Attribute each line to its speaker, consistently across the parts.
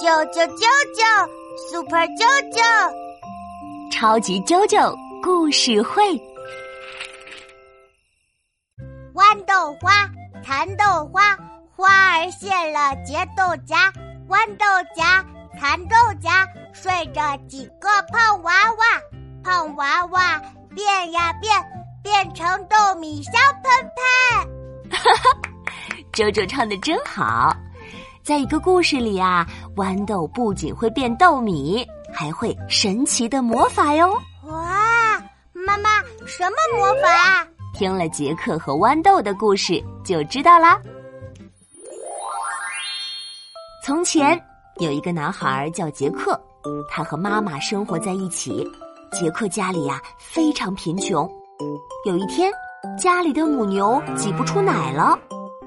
Speaker 1: 啾啾啾啾，Super 啾啾，
Speaker 2: 超级啾啾故事会。
Speaker 1: 豌豆花，蚕豆花，花儿谢了结豆荚，豌豆荚，蚕豆荚，睡着几个胖娃娃，胖娃娃变呀变，变成豆米香喷喷。
Speaker 2: 哈哈，啾啾唱的真好。在一个故事里啊，豌豆不仅会变豆米，还会神奇的魔法哟！
Speaker 1: 哇，妈妈，什么魔法？
Speaker 2: 听了杰克和豌豆的故事就知道啦。从前有一个男孩叫杰克，他和妈妈生活在一起。杰克家里呀非常贫穷，有一天家里的母牛挤不出奶了。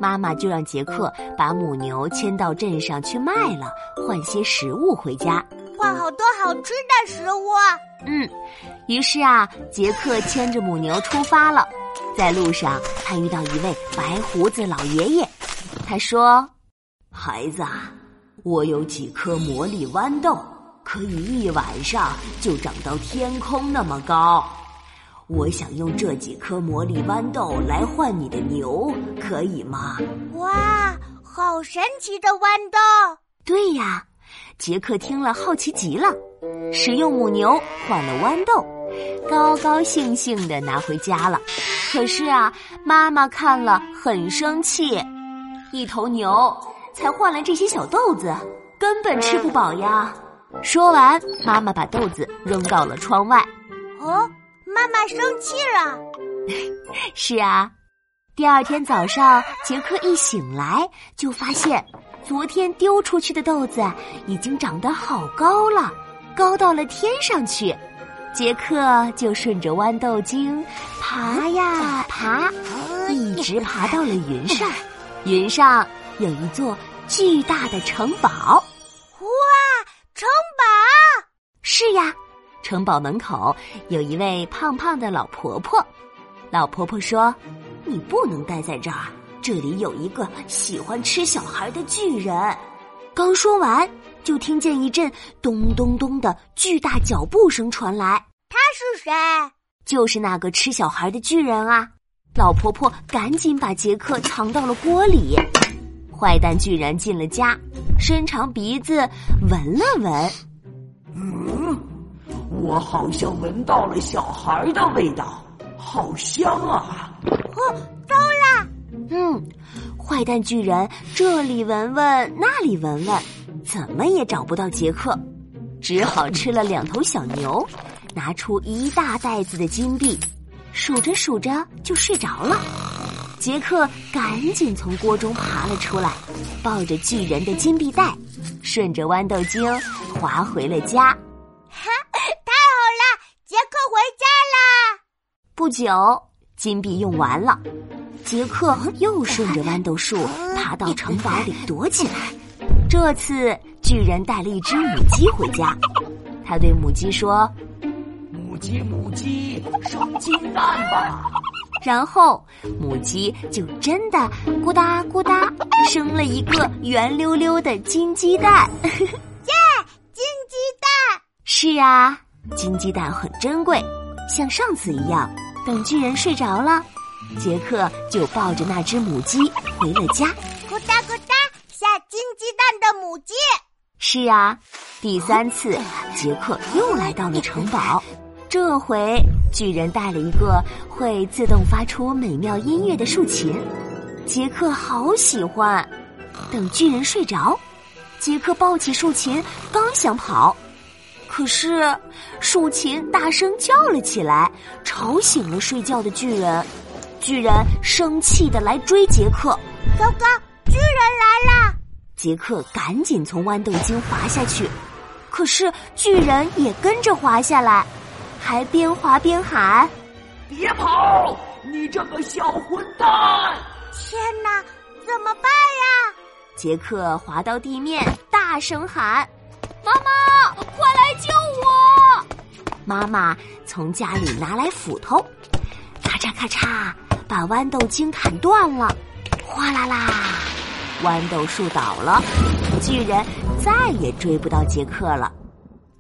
Speaker 2: 妈妈就让杰克把母牛牵到镇上去卖了，换些食物回家。
Speaker 1: 换好多好吃的食物。
Speaker 2: 嗯，于是啊，杰克牵着母牛出发了。在路上，他遇到一位白胡子老爷爷。他说：“
Speaker 3: 孩子，我有几颗魔力豌豆，可以一晚上就长到天空那么高。”我想用这几颗魔力豌豆来换你的牛，可以吗？
Speaker 1: 哇，好神奇的豌豆！
Speaker 2: 对呀，杰克听了好奇极了，使用母牛换了豌豆，高高兴兴的拿回家了。可是啊，妈妈看了很生气，一头牛才换了这些小豆子，根本吃不饱呀。说完，妈妈把豆子扔到了窗外。
Speaker 1: 哦。妈妈生气了。
Speaker 2: 是啊，第二天早上，杰克一醒来就发现，昨天丢出去的豆子已经长得好高了，高到了天上去。杰克就顺着豌豆茎爬呀爬，一直爬到了云上。云上有一座巨大的城堡。
Speaker 1: 哇，城堡！
Speaker 2: 是呀。城堡门口有一位胖胖的老婆婆，老婆婆说：“
Speaker 3: 你不能待在这儿，这里有一个喜欢吃小孩的巨人。”
Speaker 2: 刚说完，就听见一阵咚咚咚的巨大脚步声传来。
Speaker 1: 他是谁？
Speaker 2: 就是那个吃小孩的巨人啊！老婆婆赶紧把杰克藏到了锅里。坏蛋巨人进了家，伸长鼻子闻了闻，
Speaker 4: 嗯。我好像闻到了小孩的味道，好香啊！
Speaker 1: 哦，糟了！
Speaker 2: 嗯，坏蛋巨人这里闻闻，那里闻闻，怎么也找不到杰克，只好吃了两头小牛，拿出一大袋子的金币，数着数着就睡着了。杰克赶紧从锅中爬了出来，抱着巨人的金币袋，顺着豌豆茎滑回了家。不久，金币用完了，杰克又顺着豌豆树 爬到城堡里躲起来。这次，巨人带了一只母鸡回家，他对母鸡说：“
Speaker 4: 母鸡，母鸡，生金蛋吧。”
Speaker 2: 然后，母鸡就真的咕哒咕哒生了一个圆溜溜的金鸡蛋。
Speaker 1: 耶，金鸡蛋！
Speaker 2: 是啊，金鸡蛋很珍贵，像上次一样。等巨人睡着了，杰克就抱着那只母鸡回了家。
Speaker 1: 咕哒咕哒，下金鸡蛋的母鸡。
Speaker 2: 是啊，第三次，杰克又来到了城堡。这回，巨人带了一个会自动发出美妙音乐的竖琴，杰克好喜欢。等巨人睡着，杰克抱起竖琴，刚想跑。可是，竖琴大声叫了起来，吵醒了睡觉的巨人。巨人生气的来追杰克。
Speaker 1: 糟糕，巨人来了！
Speaker 2: 杰克赶紧从豌豆茎滑下去，可是巨人也跟着滑下来，还边滑边喊：“
Speaker 4: 别跑，你这个小混蛋！”
Speaker 1: 天哪，怎么办呀？
Speaker 2: 杰克滑到地面，大声喊。妈妈，快来救我！妈妈从家里拿来斧头，咔嚓咔嚓，把豌豆茎砍断了。哗啦啦，豌豆树倒了，巨人再也追不到杰克了。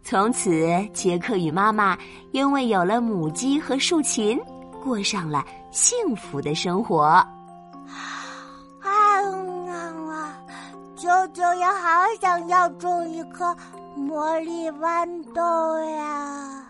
Speaker 2: 从此，杰克与妈妈因为有了母鸡和竖琴，过上了幸福的生活。
Speaker 1: 我也好想要种一颗魔力豌豆呀。